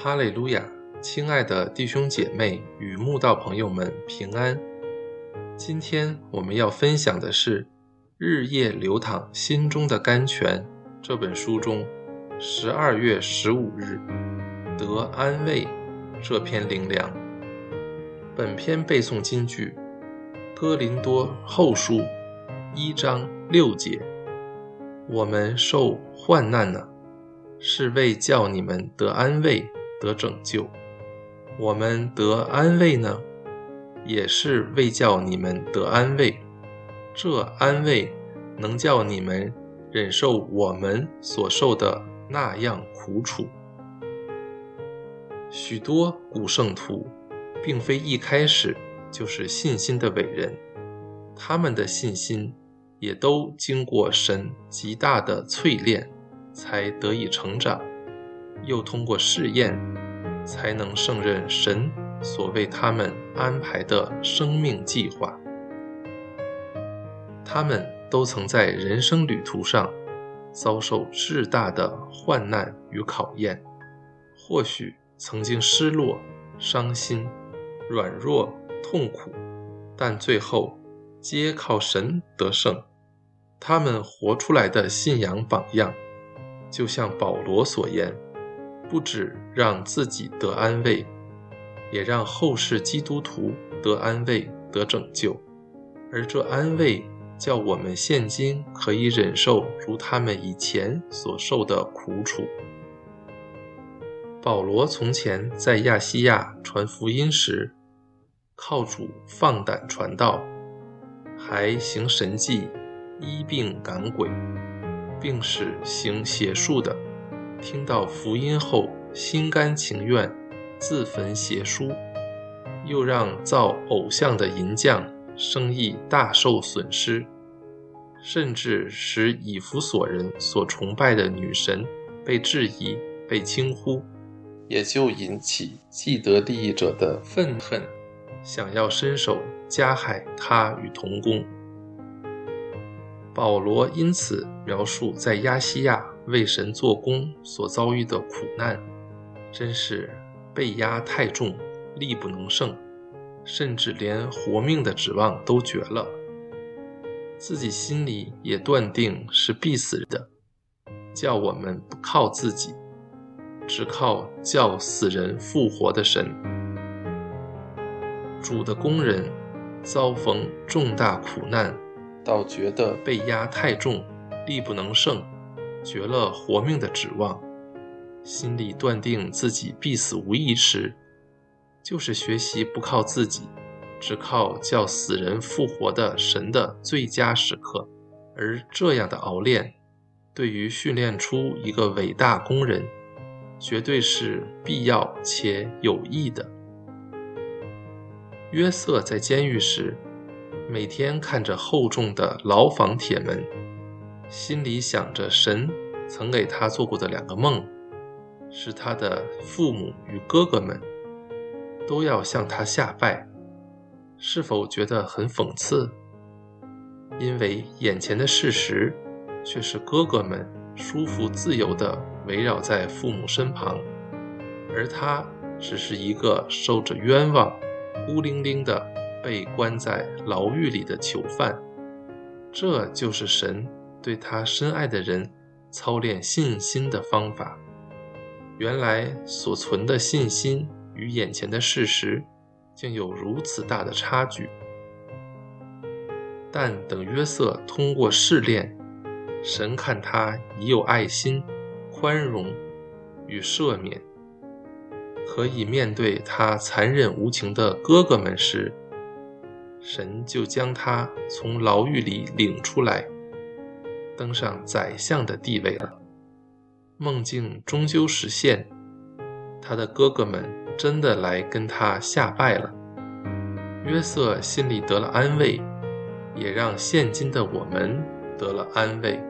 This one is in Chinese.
哈利路亚，亲爱的弟兄姐妹与慕道朋友们平安。今天我们要分享的是《日夜流淌心中的甘泉》这本书中十二月十五日得安慰这篇灵粮。本篇背诵金句：哥林多后书一章六节。我们受患难呢，是为叫你们得安慰、得拯救；我们得安慰呢，也是为叫你们得安慰。这安慰能叫你们忍受我们所受的那样苦楚。许多古圣徒，并非一开始就是信心的伟人，他们的信心。也都经过神极大的淬炼，才得以成长；又通过试验，才能胜任神所为他们安排的生命计划。他们都曾在人生旅途上遭受巨大的患难与考验，或许曾经失落、伤心、软弱、痛苦，但最后皆靠神得胜。他们活出来的信仰榜样，就像保罗所言，不止让自己得安慰，也让后世基督徒得安慰、得拯救。而这安慰，叫我们现今可以忍受如他们以前所受的苦楚。保罗从前在亚细亚传福音时，靠主放胆传道，还行神迹。医病赶鬼，并使行邪术的，听到福音后心甘情愿自焚邪书，又让造偶像的银匠生意大受损失，甚至使以弗所人所崇拜的女神被质疑、被轻忽，也就引起既得利益者的愤恨，想要伸手加害他与同工。保罗因此描述在亚细亚为神做工所遭遇的苦难，真是被压太重，力不能胜，甚至连活命的指望都绝了。自己心里也断定是必死的，叫我们不靠自己，只靠叫死人复活的神。主的工人遭逢重大苦难。倒觉得被压太重，力不能胜，绝了活命的指望，心里断定自己必死无疑时，就是学习不靠自己，只靠叫死人复活的神的最佳时刻。而这样的熬练，对于训练出一个伟大工人，绝对是必要且有益的。约瑟在监狱时。每天看着厚重的牢房铁门，心里想着神曾给他做过的两个梦，是他的父母与哥哥们都要向他下拜，是否觉得很讽刺？因为眼前的事实却是哥哥们舒服自由地围绕在父母身旁，而他只是一个受着冤枉、孤零零的。被关在牢狱里的囚犯，这就是神对他深爱的人操练信心的方法。原来所存的信心与眼前的事实竟有如此大的差距。但等约瑟通过试炼，神看他已有爱心、宽容与赦免，可以面对他残忍无情的哥哥们时，神就将他从牢狱里领出来，登上宰相的地位了。梦境终究实现，他的哥哥们真的来跟他下拜了。约瑟心里得了安慰，也让现今的我们得了安慰。